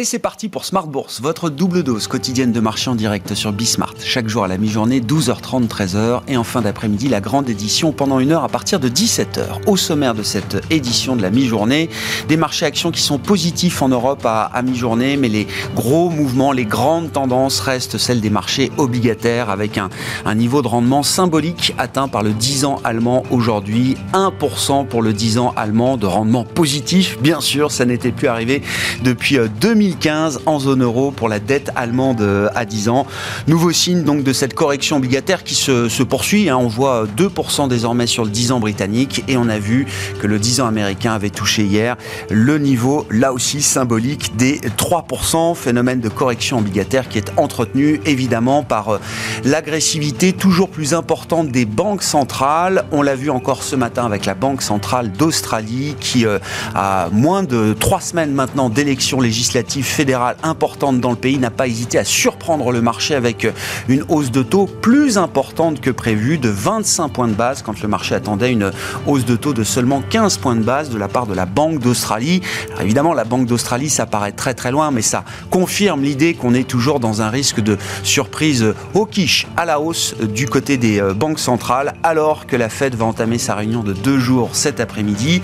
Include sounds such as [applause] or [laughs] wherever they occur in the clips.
Et c'est parti pour Smart Bourse, votre double dose quotidienne de marché en direct sur Bismart. Chaque jour à la mi-journée, 12h30, 13h. Et en fin d'après-midi, la grande édition pendant une heure à partir de 17h. Au sommaire de cette édition de la mi-journée, des marchés actions qui sont positifs en Europe à, mi-journée, mais les gros mouvements, les grandes tendances restent celles des marchés obligataires avec un, un niveau de rendement symbolique atteint par le 10 ans allemand aujourd'hui. 1% pour le 10 ans allemand de rendement positif. Bien sûr, ça n'était plus arrivé depuis 2000 2015 en zone euro pour la dette allemande euh, à 10 ans. Nouveau signe donc de cette correction obligataire qui se, poursuit. Hein. On voit 2% désormais sur le 10 ans britannique et on a vu que le 10 ans américain avait touché hier le niveau, là aussi symbolique, des 3%. Phénomène de correction obligataire qui est entretenu évidemment par euh, l'agressivité toujours plus importante des banques centrales. On l'a vu encore ce matin avec la Banque centrale d'Australie qui euh, a moins de trois semaines maintenant d'élections législatives fédérale importante dans le pays n'a pas hésité à surprendre le marché avec une hausse de taux plus importante que prévu de 25 points de base quand le marché attendait une hausse de taux de seulement 15 points de base de la part de la Banque d'Australie. Évidemment, la Banque d'Australie, ça paraît très très loin, mais ça confirme l'idée qu'on est toujours dans un risque de surprise au quiche à la hausse du côté des euh, banques centrales alors que la Fed va entamer sa réunion de deux jours cet après-midi.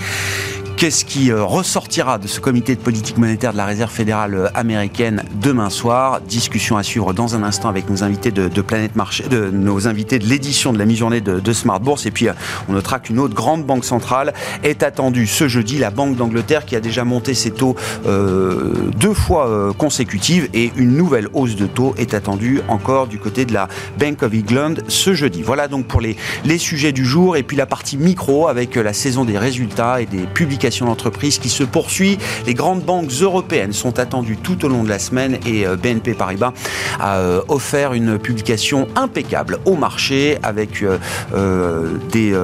Qu'est-ce qui euh, ressortira de ce comité de politique monétaire de la Réserve fédérale euh, américaine demain soir? Discussion à suivre dans un instant avec nos invités de, Planète Marché, de nos invités de l'édition de la mi-journée de, Smart Bourse. Et puis, euh, on notera qu'une autre grande banque centrale est attendue ce jeudi, la Banque d'Angleterre, qui a déjà monté ses taux deux fois consécutives. Et une nouvelle hausse de taux est attendue encore du côté de la Bank of England ce jeudi. Voilà donc pour les, les sujets du jour. Et puis la partie micro avec la saison des résultats et des publications d'entreprise qui se poursuit. Les grandes banques européennes sont attendues tout au long de la semaine et euh, BNP Paribas a euh, offert une publication impeccable au marché avec euh, des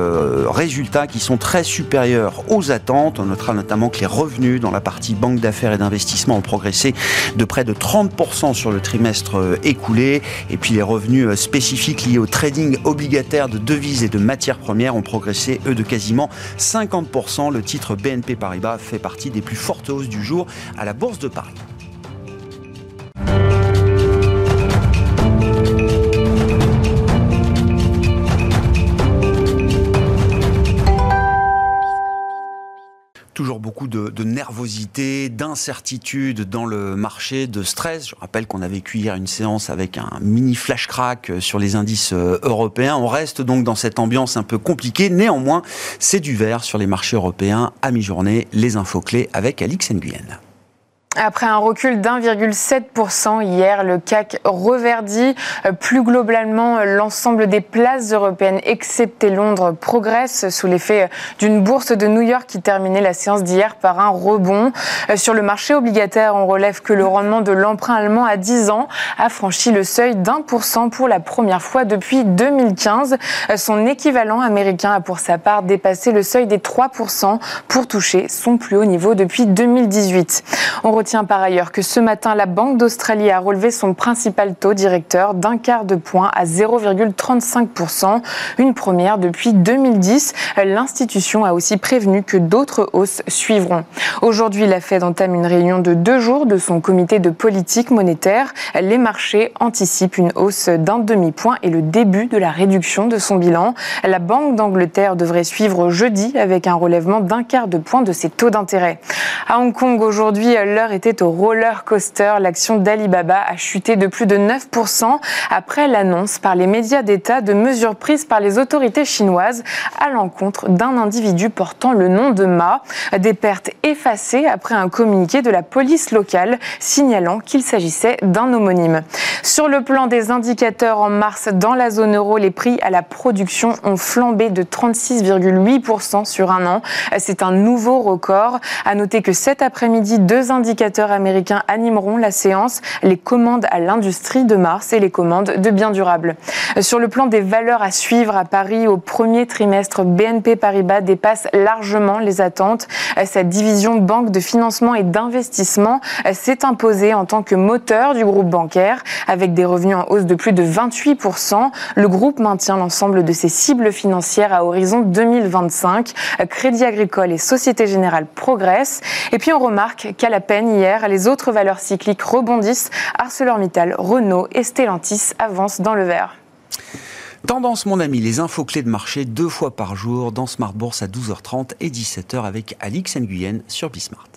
résultats qui sont très supérieurs aux attentes. On notera notamment que les revenus dans la partie banque d'affaires et d'investissement ont progressé de près de 30% sur le trimestre écoulé. Et puis les revenus spécifiques liés au trading obligataire de devises et de matières premières ont progressé, eux, de quasiment 50%. Le titre BNP BNP Paribas fait partie des plus fortes hausses du jour à la Bourse de Paris. Beaucoup de, nervosité, d'incertitude dans le marché, de stress. Je rappelle qu'on a vécu hier une séance avec un mini flash crack euh, sur les indices euh, européens. On reste donc dans cette ambiance un peu compliquée. Néanmoins, c'est du vert sur les marchés européens à mi-journée. Les infos clés avec Alix Nguyen. Après un recul d'1,7% hier, le CAC reverdit. Plus globalement, l'ensemble des places européennes, excepté Londres, progressent sous l'effet d'une bourse de New York qui terminait la séance d'hier par un rebond. Sur le marché obligataire, on relève que le rendement de l'emprunt allemand à 10 ans a franchi le seuil d'1% pour la première fois depuis 2015. Son équivalent américain a pour sa part dépassé le seuil des 3% pour toucher son plus haut niveau depuis 2018. On retient par ailleurs que ce matin, la Banque d'Australie a relevé son principal taux directeur d'un quart de point à 0,35%, une première depuis 2010. L'institution a aussi prévenu que d'autres hausses suivront. Aujourd'hui, la Fed entame une réunion de deux jours de son comité de politique monétaire. Les marchés anticipent une hausse d'un demi-point et le début de la réduction de son bilan. La Banque d'Angleterre devrait suivre jeudi avec un relèvement d'un quart de point de ses taux d'intérêt. À Hong Kong, aujourd'hui, l'heure était au roller coaster. L'action d'Alibaba a chuté de plus de 9% après l'annonce par les médias d'État de mesures prises par les autorités chinoises à l'encontre d'un individu portant le nom de Ma. Des pertes effacées après un communiqué de la police locale signalant qu'il s'agissait d'un homonyme. Sur le plan des indicateurs en mars dans la zone euro, les prix à la production ont flambé de 36,8% sur un an. C'est un nouveau record. À noter que cet après-midi, deux indicateurs américains animeront la séance, les commandes à l'industrie de mars et les commandes de biens durables. Sur le plan des valeurs à suivre à Paris au premier trimestre, BNP Paribas dépasse largement les attentes. Cette division banque de financement et d'investissement s'est imposée en tant que moteur du groupe bancaire avec des revenus en hausse de plus de 28%. Le groupe maintient l'ensemble de ses cibles financières à horizon 2025. Crédit Agricole et Société Générale progressent. Et puis on remarque qu'à la peine, hier. Les autres valeurs cycliques rebondissent. ArcelorMittal, Renault et Stellantis avancent dans le vert. Tendance, mon ami, les infos clés de marché deux fois par jour dans Smart Bourse à 12h30 et 17h avec Alix Nguyen sur Bismart.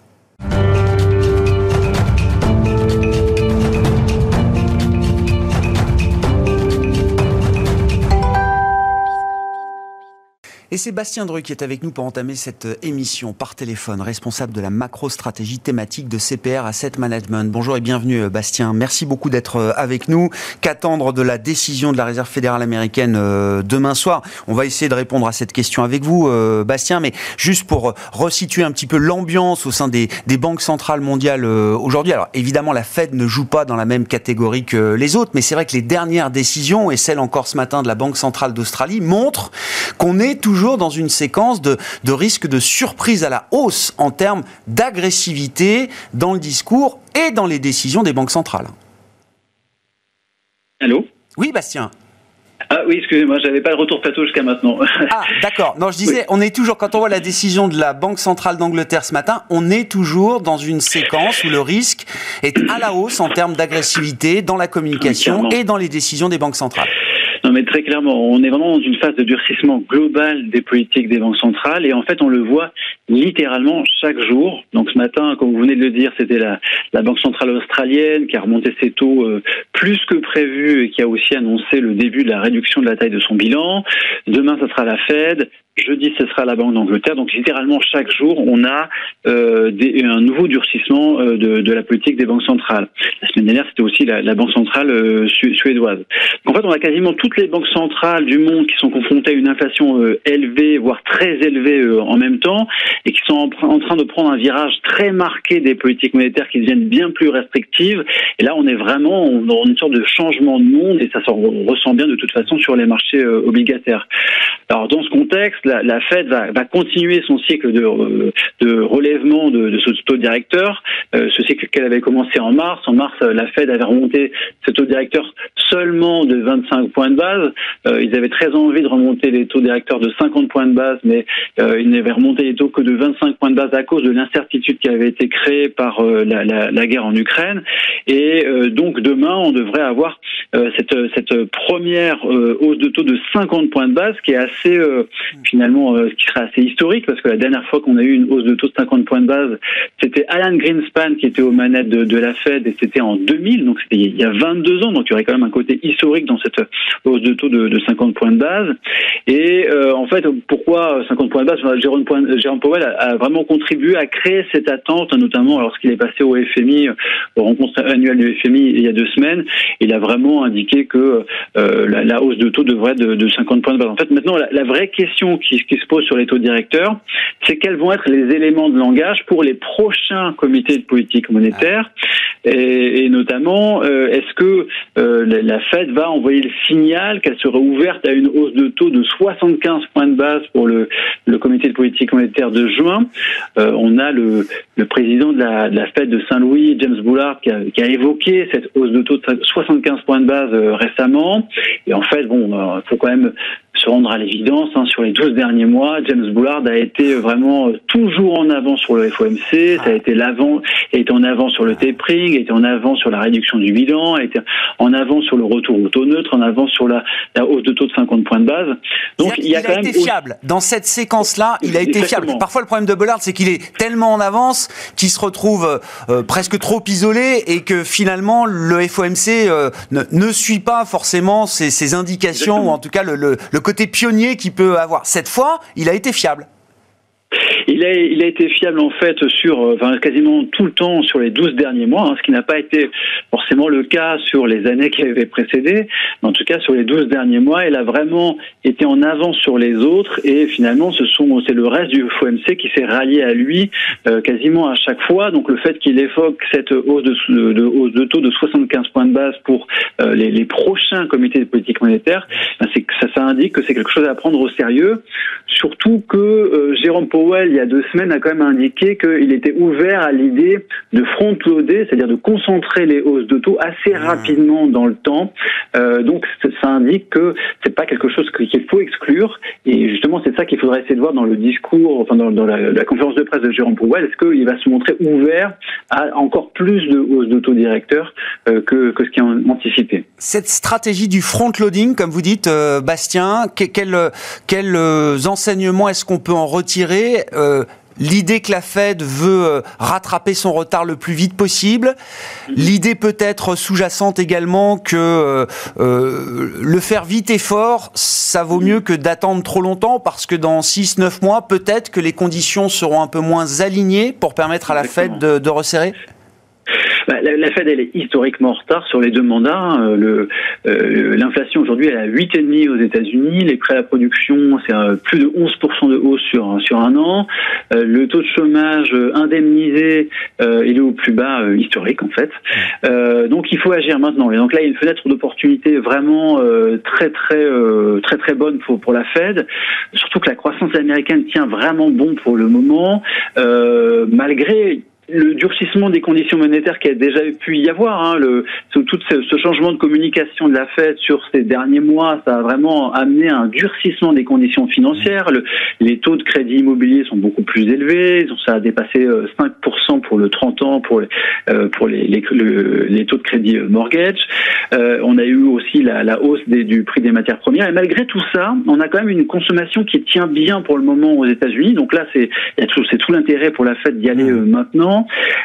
Et Sébastien Dru qui est avec nous pour entamer cette émission par téléphone, responsable de la macro-stratégie thématique de CPR Asset Management. Bonjour et bienvenue euh, Bastien. Merci beaucoup d'être euh, avec nous. Qu'attendre de la décision de la Réserve fédérale américaine euh, demain soir? On va essayer de répondre à cette question avec vous, Bastien, mais juste pour resituer un petit peu l'ambiance au sein des, banques centrales mondiales aujourd'hui. Alors évidemment, la Fed ne joue pas dans la même catégorie que les autres, mais c'est vrai que les dernières décisions, et celle encore ce matin de la Banque centrale d'Australie, montrent qu'on est toujours dans une séquence de, de risque de surprise à la hausse en termes d'agressivité dans le discours et dans les décisions des banques centrales. Allô? Oui, Bastien. Ah oui, excusez-moi, j'avais pas le retour plateau jusqu'à maintenant. [laughs] ah, d'accord. Non, je disais, on est toujours, quand on voit la décision de la Banque centrale d'Angleterre ce matin, on est toujours dans une séquence où le risque est à la hausse en termes d'agressivité dans la communication et dans les décisions des banques centrales. Mais très clairement, on est vraiment dans une phase de durcissement global des politiques des banques centrales et en fait, on le voit littéralement chaque jour. Donc ce matin, comme vous venez de le dire, c'était la, Banque centrale australienne qui a remonté ses taux euh, plus que prévu et qui a aussi annoncé le début de la réduction de la taille de son bilan. Demain, ce sera la Fed. Jeudi, ce sera la Banque d'Angleterre. Donc, littéralement, chaque jour, on a euh, des, un nouveau durcissement euh, de, de, la politique des banques centrales. La semaine dernière, c'était aussi la, la, Banque centrale euh, suédoise. en fait, on a quasiment toutes les banques centrales du monde qui sont confrontées à une inflation euh, élevée, voire très élevée euh, en même temps, et qui sont en, train de prendre un virage très marqué des politiques monétaires qui deviennent bien plus restrictives. Et là, on est vraiment dans une sorte de changement de monde, et ça se ressent bien de toute façon sur les marchés obligataires. Alors, dans ce contexte, la, la Fed va, va, continuer son cycle de, euh, de relèvement de, de, ce taux directeur, euh, ce cycle qu'elle avait commencé en mars. En mars, la Fed avait remonté ce taux directeur seulement de 25 points de base. Euh, ils avaient très envie de remonter les taux directeurs de 50 points de base, mais euh, ils n'avaient remonté les taux que de 25 points de base à cause de l'incertitude qui avait été créée par euh, la, la, la, guerre en Ukraine. Et euh, donc demain, on devrait avoir cette, cette, première hausse de taux de 50 points de base qui est assez finalement ce qui serait assez historique parce que la dernière fois qu'on a eu une hausse de taux de 50 points de base, c'était Alan Greenspan qui était aux manettes de, la Fed et c'était en 2000, donc c'était il y a 22 ans, donc il y aurait quand même un côté historique dans cette hausse de taux de, de 50 points de base. Et euh, en fait, pourquoi 50 points de base? Jérôme, Jérôme Powell a, vraiment contribué à créer cette attente, notamment lorsqu'il est passé au FMI, aux rencontres annuelles du FMI il y a deux semaines. Il a vraiment indiqué que euh, la, la, hausse de taux devrait être de, de, 50 points de base. En fait, maintenant, la, la vraie question qui, qui, se pose sur les taux directeurs, c'est quels vont être les éléments de langage pour les prochains comités de politique monétaire, et, et notamment, euh, est-ce que euh, la Fed va envoyer le signal qu'elle serait ouverte à une hausse de taux de 75 points de base pour le, le comité de politique monétaire de juin? Euh, on a le, le président de la, de la, Fed de Saint-Louis, James Bullard, qui a, qui a, évoqué cette hausse de taux de 75 points de base récemment. Et en fait, bon, il faut quand même se rendre à l'évidence, hein, sur les 12 derniers mois, James Bullard a été vraiment toujours en avant sur le FOMC, ça a été l'avant, été en avant sur le tapering, a été en avant sur la réduction du bilan, a été en avant sur le retour au taux neutre, en avant sur la, la hausse de taux de 50 points de base. Donc il, y a, il a été fiable. Dans cette séquence-là, il a été Exactement. fiable. Parfois, le problème de Bullard, c'est qu'il est tellement en avance qu'il se retrouve euh, presque trop isolé et que finalement, le FOMC euh, ne, ne, suit pas forcément ses, ses indications Exactement. ou en tout cas le, le, le côté pionnier qu'il peut avoir. Cette fois, il a été fiable. Il a, il a été fiable en fait sur enfin, quasiment tout le temps sur les 12 derniers mois, hein, ce qui n'a pas été forcément le cas sur les années qui avaient précédé, mais en tout cas sur les 12 derniers mois, il a vraiment été en avance sur les autres et finalement ce sont c'est le reste du FOMC qui s'est rallié à lui euh, quasiment à chaque fois. Donc le fait qu'il évoque cette hausse de, de, de taux de 75 points de base pour euh, les, les, prochains comités de politique monétaire, ben c'est ça, ça indique que c'est quelque chose à prendre au sérieux, surtout que euh, Jérôme Powell il y a deux semaines, a quand même indiqué qu'il était ouvert à l'idée de front-loader, c'est-à-dire de concentrer les hausses de taux assez mmh. rapidement dans le temps. Euh, donc, ça indique que c'est pas quelque chose qu'il faut exclure. Et justement, c'est ça qu'il faudrait essayer de voir dans le discours, enfin dans, la, conférence de presse de Jérôme Powell. Est-ce qu'il va se montrer ouvert à encore plus de hausses d'autodirecteurs euh, que, que ce qui est anticipé? Cette stratégie du front-loading, comme vous dites, euh, Bastien, quels quel, enseignements est-ce qu'on peut en retirer L'idée que la Fed veut euh, rattraper son retard le plus vite possible. L'idée peut-être sous-jacente également que euh, euh, le faire vite et fort, ça vaut mieux que d'attendre trop longtemps parce que dans 6-9 mois, peut-être que les conditions seront un peu moins alignées pour permettre à la Fed de resserrer bah, la, Fed, elle est historiquement en retard sur les deux mandats. Hein. Le, euh, l'inflation aujourd'hui, elle est à 8,5 aux États-Unis. Les prêts à la production, c'est euh, plus de 11% de hausse sur, sur un an. Euh, le taux de chômage indemnisé, il est au plus bas historique, en fait. donc, il faut agir maintenant. Et donc là, il y a une fenêtre d'opportunité vraiment très, très, très, très bonne pour, pour la Fed. Surtout que la croissance américaine tient vraiment bon pour le moment, malgré le durcissement des conditions monétaires qui a déjà pu y avoir, hein, le, tout ce, ce, changement de communication de la Fed sur ces derniers mois, ça a vraiment amené un durcissement des conditions financières. Le, les taux de crédit immobilier sont beaucoup plus élevés, ça a dépassé 5% euh, pour le 30 ans pour les, euh, pour les, les, les, taux de crédit euh, mortgage. Euh, on a eu aussi la, la hausse des, du prix des matières premières. Et malgré tout ça, on a quand même une consommation qui tient bien pour le moment aux États-Unis. Donc là, c'est c'est tout l'intérêt pour la Fed d'y aller mmh. maintenant.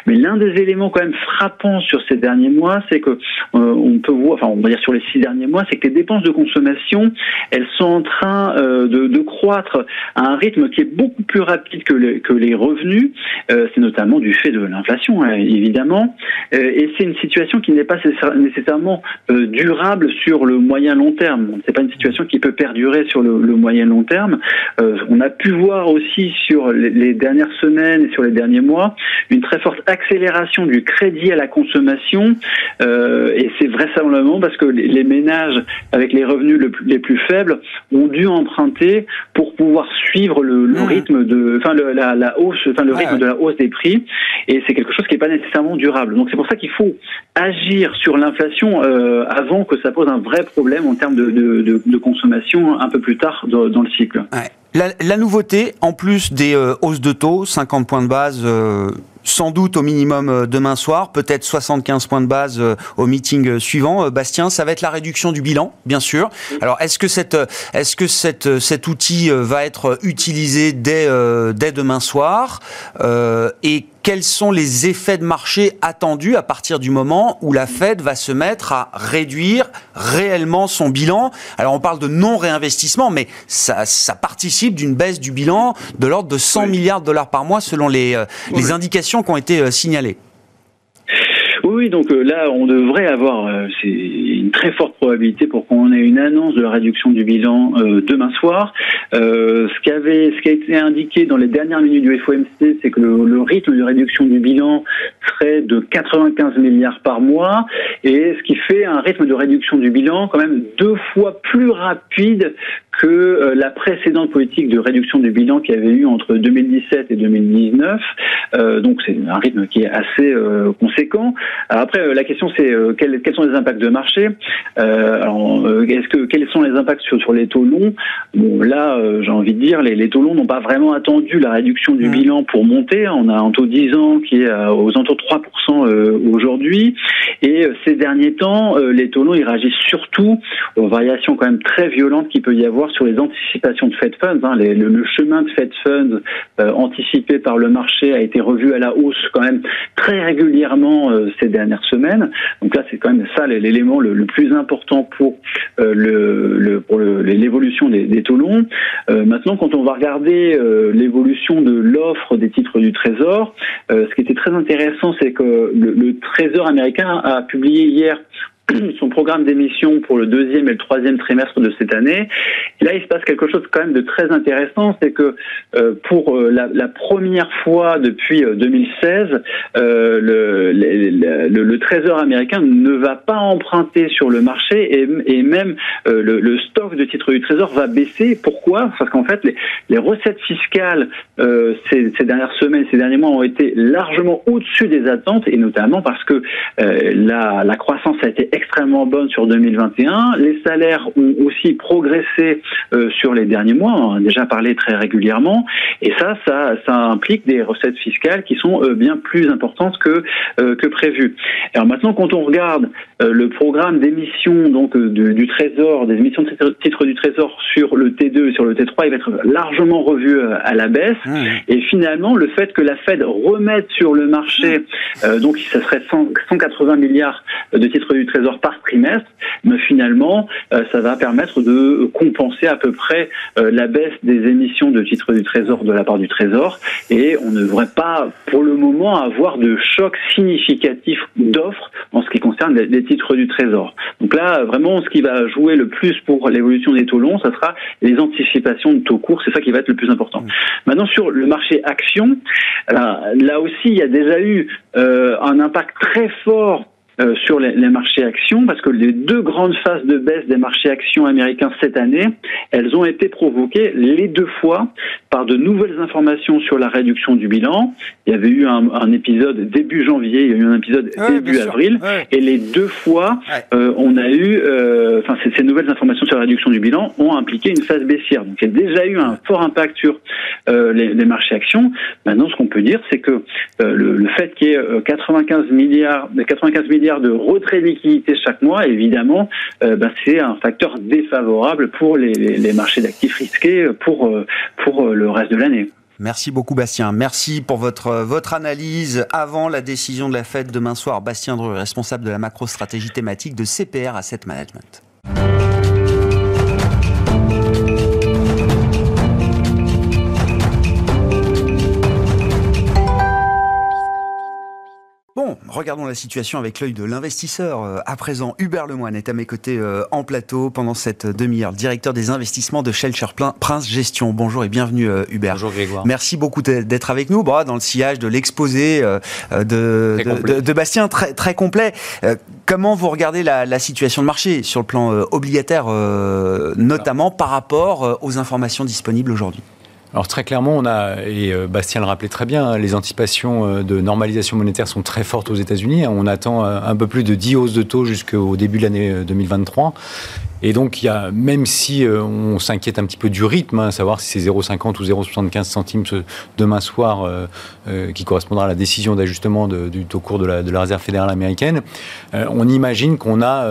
Mais l'un des éléments quand même frappants sur ces derniers mois, c'est que euh, on peut voir, enfin on va dire sur les six derniers mois, c'est que les dépenses de consommation, elles sont en train euh, de, croître à un rythme qui est beaucoup plus rapide que, les, revenus. Euh, c'est notamment du fait de l'inflation, hein, évidemment. et c'est une situation qui n'est pas nécessairement durable sur le moyen long terme. C'est pas une situation qui peut perdurer sur le, le moyen long terme. on a pu voir aussi sur les, les dernières semaines et sur les derniers mois une très forte accélération du crédit à la consommation euh, et c'est vraisemblablement parce que les ménages avec les revenus les plus faibles ont dû emprunter pour pouvoir suivre le, mmh. rythme de, enfin la, hausse, enfin le rythme de la hausse des prix et c'est quelque chose qui n'est pas nécessairement durable. Donc c'est pour ça qu'il faut agir sur l'inflation euh, avant que ça pose un vrai problème en termes de, de, consommation un peu plus tard dans, le cycle. La, nouveauté, en plus des euh, hausses de taux, 50 points de base sans doute au minimum euh, demain soir, peut-être 75 points de base euh, au meeting euh, suivant. Bastien, ça va être la réduction du bilan, bien sûr. Alors, est-ce que cet outil va être utilisé dès, dès demain soir et quels sont les effets de marché attendus à partir du moment où la Fed va se mettre à réduire réellement son bilan? Alors on parle de non-réinvestissement, mais ça, ça participe d'une baisse du bilan de l'ordre de 100 milliards de dollars par mois selon les, euh, les indications qui ont été euh, signalées. Oui, donc euh, là, on devrait avoir euh, une très forte probabilité pour qu'on ait une annonce de la réduction du bilan euh, demain soir. ce, qui avait, ce qui a été indiqué dans les dernières minutes du FOMC, c'est que le, rythme de réduction du bilan serait de 95 milliards par mois, et ce qui fait un rythme de réduction du bilan quand même deux fois plus rapide que la précédente politique de réduction du bilan qu'il y avait eu entre 2017 et 2019. donc c'est un rythme qui est assez conséquent après, euh, la question c'est euh, quels, sont les impacts de marché? Euh, alors, est-ce que quels sont les impacts sur, sur les taux longs? Bon, là, j'ai envie de dire, les, les taux longs n'ont pas vraiment attendu la réduction du bilan pour monter. On a un taux 10 ans qui est aux alentours de 3% aujourd'hui, et ces derniers temps, les taux longs ils réagissent surtout aux variations quand même très violentes qu'il peut y avoir sur les anticipations de Fed Funds. Hein. le, chemin de Fed Funds anticipé par le marché a été revu à la hausse quand même très régulièrement ces dernières semaines. Donc là, c'est quand même ça l'élément le, plus important pour euh, le, pour l'évolution des, taux longs. Euh, maintenant, quand on va regarder euh, l'évolution de l'offre des titres du Trésor, ce qui était très intéressant, c'est que le Trésor américain a publié hier [clears throat] son programme d'émission pour le deuxième et le troisième trimestre de cette année. Là, il se passe quelque chose quand même de très intéressant, c'est que euh, pour euh, la, première fois depuis 2016, euh, le, le, le, Trésor américain ne va pas emprunter sur le marché et, même le, stock de titres du Trésor va baisser. Pourquoi? Parce qu'en fait, les, les, recettes fiscales ces, ces, dernières semaines, ces derniers mois ont été largement au-dessus des attentes et notamment parce que la, la croissance a été extrêmement bonne sur 2021. Les salaires ont aussi progressé sur les derniers mois. On en a déjà parlé très régulièrement. Et ça, ça, ça implique des recettes fiscales qui sont bien plus importantes que que prévu. Alors maintenant, quand on regarde le programme d'émission donc du, Trésor, des émissions de titres du Trésor sur le T2 et sur le T3, il va être largement revu à la baisse. Mmh. Et finalement, le fait que la Fed remette sur le marché, euh, donc ça serait 180 milliards de titres du Trésor par trimestre, mais finalement, euh, ça va permettre de compenser à peu près euh, la baisse des émissions de titres du Trésor de la part du Trésor, et on ne devrait pas, pour le moment, avoir de choc significatif d'offres en ce qui concerne les, titres du Trésor. Donc là, vraiment, ce qui va jouer le plus pour l'évolution des taux longs, ça sera les anticipations de taux courts, c'est ça qui va être le plus important. Mmh. Maintenant, sur le marché action, là aussi, il y a déjà eu euh, un impact très fort euh, sur les, marchés actions parce que les deux grandes phases de baisse des marchés actions américains cette année, elles ont été provoquées les deux fois par de nouvelles informations sur la réduction du bilan. Il y avait eu un, épisode début janvier, il y a eu un épisode début avril, et les deux fois, euh, on a eu, euh, enfin ces, nouvelles informations sur la réduction du bilan ont impliqué une phase baissière. Donc il y a déjà eu un fort impact sur les, les, marchés actions. Maintenant, ce qu'on peut dire, c'est que le, le, fait qu'il y ait 95 milliards, 95 milliards de retrait de liquidité chaque mois, évidemment, euh, bah, c'est un facteur défavorable pour les, marchés d'actifs risqués pour, euh, pour euh, Merci beaucoup Bastien. Merci pour votre, votre analyse avant la décision de la fête demain soir. Bastien Dreux, responsable de la macro-stratégie thématique de CPR Asset Management. Regardons la situation avec l'œil de l'investisseur. Euh, à présent, Hubert Lemoine est à mes côtés euh, en plateau pendant cette demi-heure, directeur des investissements de Shelcher Prince Gestion. Bonjour et bienvenue euh, Hubert. Bonjour Grégoire. Merci beaucoup d'être avec nous dans le sillage de l'exposé de, Bastien, très, très complet. Comment vous regardez la, situation de marché sur le plan obligataire, notamment par rapport aux informations disponibles aujourd'hui? Alors très clairement, on a, et euh, Bastien le rappelait très bien, hein, les anticipations euh, de normalisation monétaire sont très fortes aux États-Unis. On attend euh, un peu plus de 10 hausses de taux jusqu'au début de l'année 2023. Et donc, il y a, même si euh, on s'inquiète un petit peu du rythme, hein, savoir si c'est 0,50 ou 0,75 centimes demain soir, euh, euh, qui correspondra à la décision d'ajustement du taux court de la, de la, Réserve fédérale américaine, on imagine qu'on a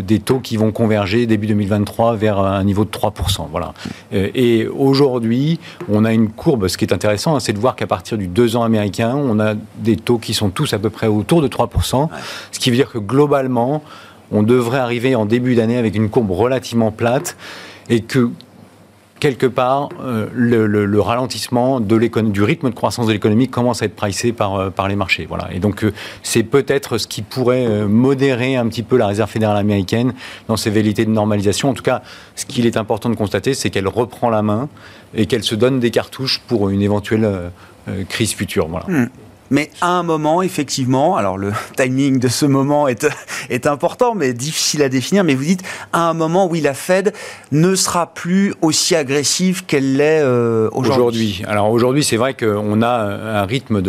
des taux qui vont converger début 2023 vers un niveau de 3%. Voilà. et aujourd'hui, on a une courbe, ce qui est intéressant, hein, c'est de voir qu'à partir du 2 ans américain, on a des taux qui sont tous à peu près autour de 3%, ce qui veut dire que globalement, on devrait arriver en début d'année avec une courbe relativement plate et que quelque part, euh, le, ralentissement du rythme de croissance de l'économie commence à être pricé par, euh, les marchés. Voilà. Et donc, euh, c'est peut-être ce qui pourrait modérer un petit peu la Réserve fédérale américaine dans ses velléités de normalisation. En tout cas, ce qu'il est important de constater, c'est qu'elle reprend la main et qu'elle se donne des cartouches pour une éventuelle crise future. Voilà. Hmm. Mais à un moment, effectivement, alors le [laughs] timing de ce moment est, [laughs] est important, mais difficile à définir, mais vous dites à un moment, oui, la Fed ne sera plus aussi agressive qu'elle l'est euh, aujourd'hui. Aujourd'hui. Alors aujourd'hui, c'est vrai qu'on a un rythme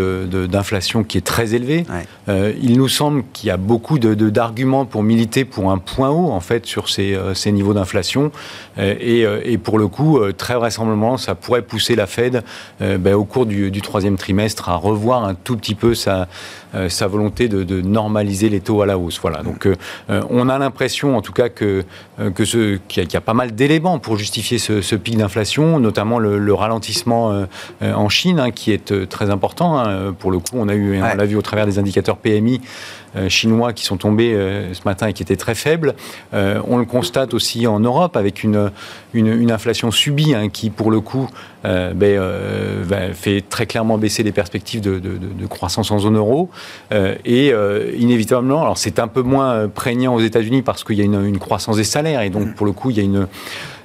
d'inflation de, qui est très élevé. Euh, il nous semble qu'il y a beaucoup d'arguments pour militer pour un point haut, en fait, sur ces, euh, ces niveaux d'inflation. Et, et, pour le coup, très vraisemblablement, ça pourrait pousser la Fed, ben, au cours du, du troisième trimestre, à revoir un tout petit peu sa, euh, sa volonté de, normaliser les taux à la hausse. Voilà. Donc, euh, euh, on a l'impression, en tout cas, que, que ce, qu'il y, a pas mal d'éléments pour justifier ce, pic d'inflation, notamment le, ralentissement en Chine, hein, qui est très important. Hein. Pour le coup, on a eu, on l'a vu au travers des indicateurs PMI chinois qui sont tombés ce matin et qui étaient très faibles. on le constate aussi en Europe avec une, une, inflation subie hein, qui, pour le coup, ben, fait très clairement baisser les perspectives de, de croissance en zone euro. Euh, et euh, inévitablement, alors c'est un peu moins euh, prégnant aux États-Unis parce qu'il y a une, croissance des salaires et donc pour le coup il y a une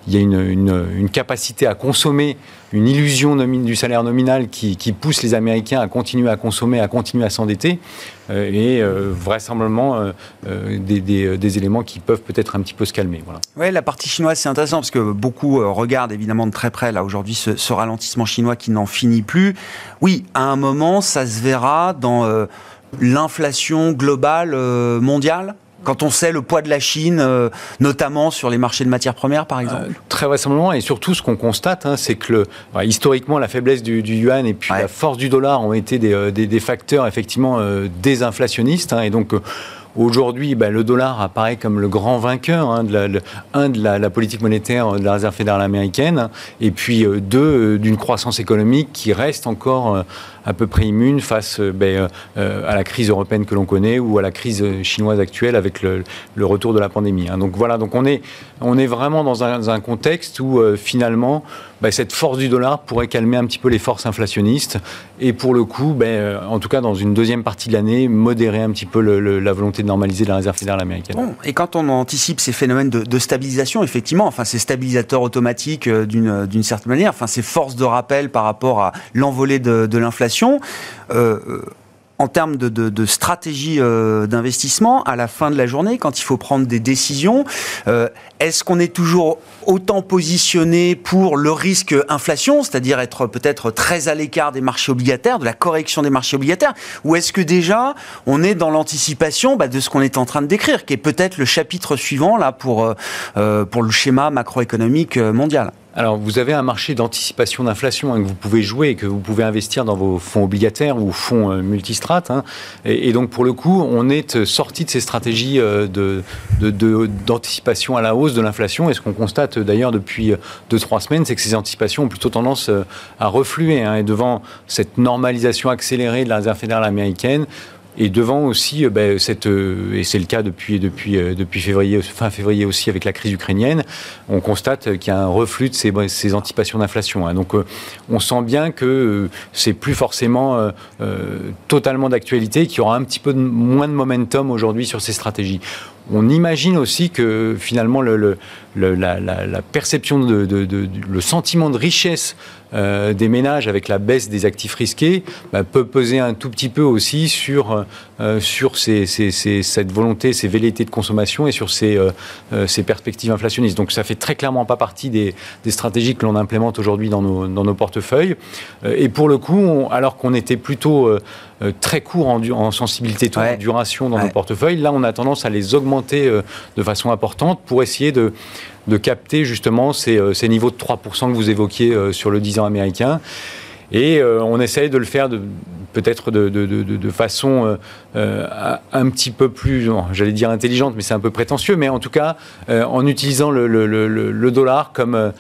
il y a une, capacité à consommer, une illusion du salaire nominal qui, pousse les Américains à continuer à consommer, à continuer à s'endetter, et vraisemblablement des, éléments qui peuvent peut-être un petit peu se calmer. Oui, la partie chinoise, c'est intéressant parce que beaucoup regardent évidemment de très près là aujourd'hui ce, ralentissement chinois qui n'en finit plus. Oui, à un moment, ça se verra dans l'inflation globale euh, mondiale? Quand on sait le poids de la Chine, euh, notamment sur les marchés de matières premières, par exemple euh, Très vraisemblablement, et surtout ce qu'on constate, hein, c'est que le, historiquement, la faiblesse du, yuan et puis la force du dollar ont été des, euh, des, facteurs effectivement désinflationnistes, hein, et donc Aujourd'hui, ben, le dollar apparaît comme le grand vainqueur, hein, de, la, un, de la, politique monétaire de la Réserve fédérale américaine, et puis deux, d'une croissance économique qui reste encore à peu près immune face euh, ben, euh, à la crise européenne que l'on connaît ou à la crise chinoise actuelle avec le, retour de la pandémie. Hein. Donc voilà, donc on est, on est vraiment dans un, contexte où euh, finalement ben, cette force du dollar pourrait calmer un petit peu les forces inflationnistes et pour le coup, ben, en tout cas dans une deuxième partie de l'année, modérer un petit peu la volonté de normaliser la réserve fédérale américaine. Et quand on anticipe ces phénomènes de, stabilisation, effectivement, enfin ces stabilisateurs automatiques d'une certaine manière, enfin ces forces de rappel par rapport à l'envolée de, l'inflation, euh, en termes de, stratégie euh, d'investissement, à la fin de la journée, quand il faut prendre des décisions, euh, est-ce qu'on est toujours autant positionné pour le risque inflation, c'est-à-dire être peut-être très à l'écart des marchés obligataires, de la correction des marchés obligataires, ou est-ce que déjà on est dans l'anticipation bah, de ce qu'on est en train de décrire, qui est peut-être le chapitre suivant là pour, pour le schéma macroéconomique mondial? Alors, vous avez un marché d'anticipation d'inflation hein, que vous pouvez jouer et que vous pouvez investir dans vos fonds obligataires ou fonds euh, multistrates. Hein. et, donc, pour le coup, on est sorti de ces stratégies euh, d'anticipation à la hausse de l'inflation. Et ce qu'on constate d'ailleurs depuis 2-3 semaines, c'est que ces anticipations ont plutôt tendance euh, à refluer. Hein. et devant cette normalisation accélérée de la réserve fédérale américaine, et devant aussi, euh, ben, euh, et c'est le cas depuis, euh, fin février aussi avec la crise ukrainienne, on constate qu'il y a un reflux de ces, ces anticipations d'inflation. Hein. Donc on sent bien que c'est plus forcément totalement d'actualité, qu'il y aura un petit peu moins de momentum aujourd'hui sur ces stratégies. On imagine aussi que finalement le, la, perception, de, le sentiment de richesse euh, des ménages avec la baisse des actifs risqués bah, peut peser un tout petit peu aussi sur, euh, sur cette volonté, ces velléités de consommation et sur ces, euh, ces, perspectives inflationnistes. Donc ça fait très clairement pas partie des, stratégies que l'on implémente aujourd'hui dans nos, dans nos, portefeuilles. et pour le coup, alors qu'on était plutôt très court en, en sensibilité de duration dans nos portefeuilles, là on a tendance à les augmenter de façon importante pour essayer de de capter justement ces, euh, ces niveaux de 3% que vous évoquiez euh, sur le 10 ans américain. Et euh, on essaye de le faire peut-être de, de, de, façon un petit peu plus, j'allais dire intelligente, mais c'est un peu prétentieux, mais en tout cas en utilisant le, le, le, dollar comme,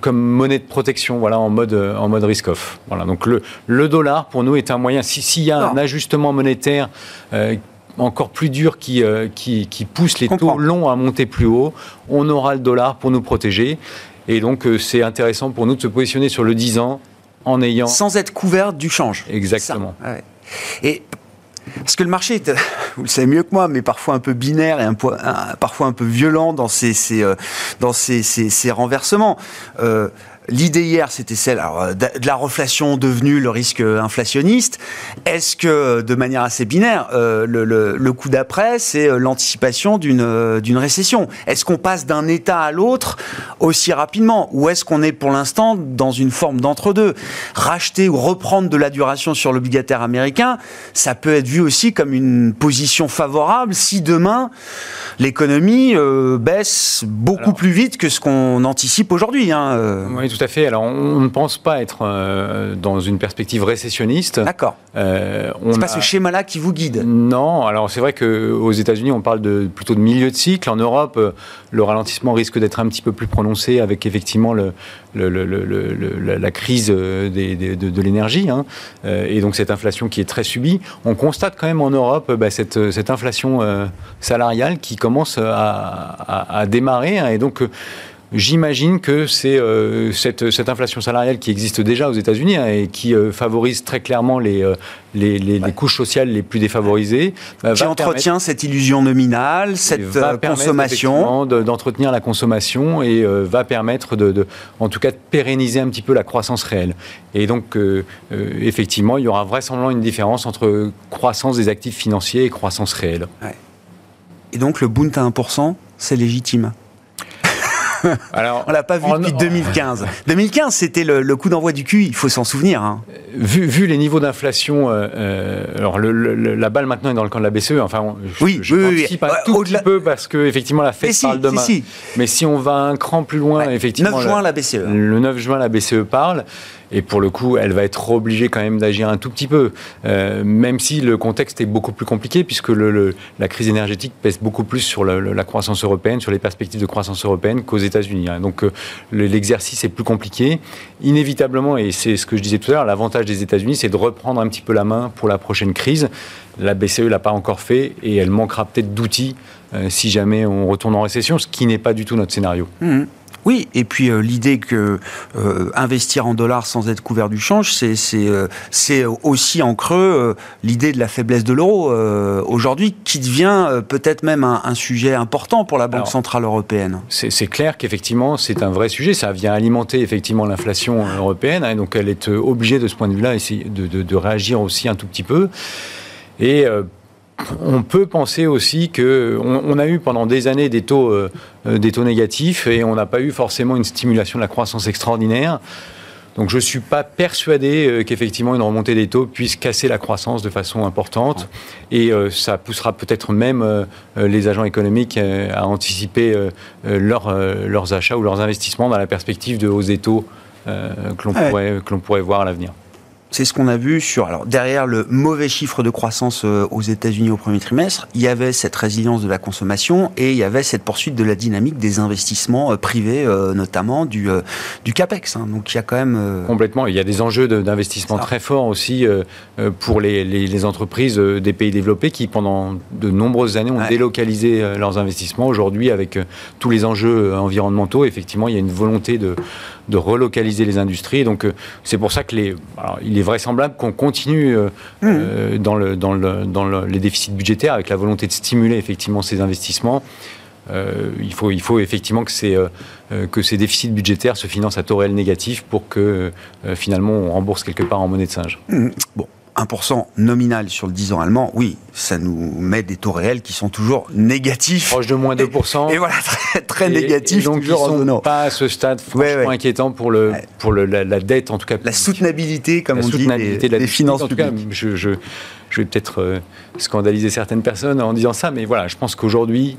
comme monnaie de protection, voilà, en mode, en mode risk-off. Voilà, donc le, le dollar, pour nous, est un moyen, s'il y a un ajustement monétaire encore plus dur qui, euh, qui, qui pousse les taux longs à monter plus haut, on aura le dollar pour nous protéger. Et donc, euh, c'est intéressant pour nous de se positionner sur le 10 ans en ayant. Sans être couvert du change. Exactement. Et parce que le marché est, [laughs] vous le savez mieux que moi, mais parfois un peu binaire et un, parfois un peu violent dans ses, euh, dans ces, renversements. L'idée hier, c'était celle euh, de la reflation devenue le risque inflationniste. Est-ce que, de manière assez binaire, euh, le, coup d'après, c'est euh, l'anticipation d'une d'une récession? Est-ce qu'on passe d'un état à l'autre aussi rapidement? Ou est-ce qu'on est pour l'instant dans une forme d'entre-deux? Racheter ou reprendre de la duration sur l'obligataire américain, ça peut être vu aussi comme une position favorable si demain l'économie baisse beaucoup plus vite que ce qu'on anticipe aujourd'hui. Hein, tout à fait. Alors, on, ne pense pas être euh, dans une perspective récessionniste. D'accord. Euh, c'est pas ce schéma-là qui vous guide. Non. Alors, c'est vrai qu'aux États-Unis, on parle de, plutôt de milieu de cycle. En Europe, euh, le ralentissement risque d'être un petit peu plus prononcé avec effectivement le, la crise de, l'énergie hein. et donc cette inflation qui est très subie. On constate quand même en Europe bah, cette, cette, inflation salariale qui commence à, démarrer. Hein. et donc, J'imagine que c'est euh, cette, cette, inflation salariale qui existe déjà aux États-Unis hein, et qui euh, favorise très clairement les, euh, les, les, couches sociales les plus défavorisées. qui entretient cette illusion nominale, cette consommation. D'entretenir la consommation et va permettre, de, de, en tout cas, de pérenniser un petit peu la croissance réelle. Et donc, effectivement, il y aura vraisemblablement une différence entre croissance des actifs financiers et croissance réelle. Et donc, le Bund à 1%, c'est légitime? [laughs] Alors, on l'a pas vu depuis 2015. 2015, c'était le, coup d'envoi du cul, il faut s'en souvenir. Hein. Vu, vu, les niveaux d'inflation, euh, euh, la balle maintenant est dans le camp de la BCE. Enfin, je, oui, je oui, oui, un tout petit peu parce que effectivement la Fed parle demain. Mais si on va un cran plus loin, effectivement, 9 juin la BCE. Le 9 juin la BCE parle. Et pour le coup, elle va être obligée quand même d'agir un tout petit peu, euh, même si le contexte est beaucoup plus compliqué, puisque la crise énergétique pèse beaucoup plus sur la croissance européenne, sur les perspectives de croissance européenne qu'aux États-Unis. Hein. Donc euh, l'exercice est plus compliqué. Inévitablement, et c'est ce que je disais tout à l'heure, l'avantage des États-Unis, c'est de reprendre un petit peu la main pour la prochaine crise. La BCE l'a pas encore fait et elle manquera peut-être d'outils euh, si jamais on retourne en récession, ce qui n'est pas du tout notre scénario. Mmh. Oui, et puis euh, l'idée que euh, investir en dollars sans être couvert du change, c'est euh, aussi en creux l'idée de la faiblesse de l'euro aujourd'hui, qui devient peut-être même un, sujet important pour la Banque centrale européenne. C'est clair qu'effectivement c'est un vrai sujet, ça vient alimenter effectivement l'inflation européenne, hein, donc elle est obligée de ce point de vue-là de, de, de, réagir aussi un tout petit peu. Et on peut penser aussi que on, a eu pendant des années des taux, euh, euh, des taux négatifs et on n'a pas eu forcément une stimulation de la croissance extraordinaire. Donc je ne suis pas persuadé euh, qu'effectivement une remontée des taux puisse casser la croissance de façon importante. Et ça poussera peut-être même les agents économiques à anticiper leurs achats ou leurs investissements dans la perspective de hausse des taux que l'on pourrait, pourrait voir à l'avenir. C'est ce qu'on a vu sur. Alors, derrière le mauvais chiffre de croissance euh, aux États-Unis au premier trimestre, il y avait cette résilience de la consommation et il y avait cette poursuite de la dynamique des investissements euh, privés, euh, notamment du, du CAPEX. Hein. Donc, il y a quand même. Complètement. Il y a des enjeux d'investissement très forts aussi pour les, les, entreprises des pays développés qui, pendant de nombreuses années, ont délocalisé leurs investissements. Aujourd'hui, avec tous les enjeux environnementaux, effectivement, il y a une volonté de de relocaliser les industries. Donc euh, c'est pour ça que les, il est vraisemblable qu'on continue euh, mmh. euh, dans, le, dans, le, dans les déficits budgétaires avec la volonté de stimuler effectivement ces investissements. il, faut, il faut effectivement que ces, que ces déficits budgétaires se financent à taux réel négatif pour que finalement on rembourse quelque part en monnaie de singe. Mmh. Bon, 1% nominal sur le 10 ans allemand, oui, ça nous met des taux réels qui sont toujours négatifs. Proche de moins 2%. Et, voilà, [laughs] très, très négatifs. donc, ils sont pas à ce stade franchement inquiétant pour, le, pour le, la, dette, en tout cas. La soutenabilité, comme on dit, des, des finances En tout cas, je, je, je vais peut-être euh, scandaliser certaines personnes en disant ça, mais voilà, je pense qu'aujourd'hui,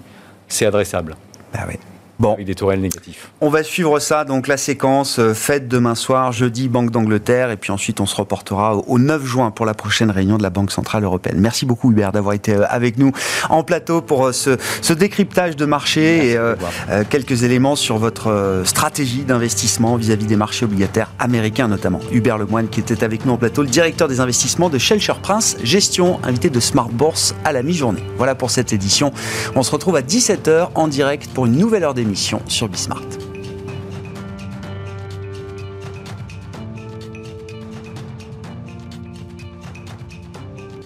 c'est adressable. Bah oui. Bon. Avec des tourelles négatifs. On va suivre ça, donc la séquence euh, fête demain soir, jeudi, Banque d'Angleterre, et puis ensuite on se reportera au 9 juin pour la prochaine réunion de la Banque Centrale Européenne. Merci beaucoup Hubert d'avoir été euh, avec nous en plateau pour euh, ce, ce décryptage de marché et quelques éléments sur votre stratégie d'investissement vis-à-vis des marchés obligataires américains notamment. Hubert Lemoine qui était avec nous en plateau, le directeur des investissements de Shelcher Prince, gestion invité de Smart Bourse à la mi-journée. Voilà pour cette édition. On se retrouve à 17h en direct pour une nouvelle heure d'émission sur Bismart.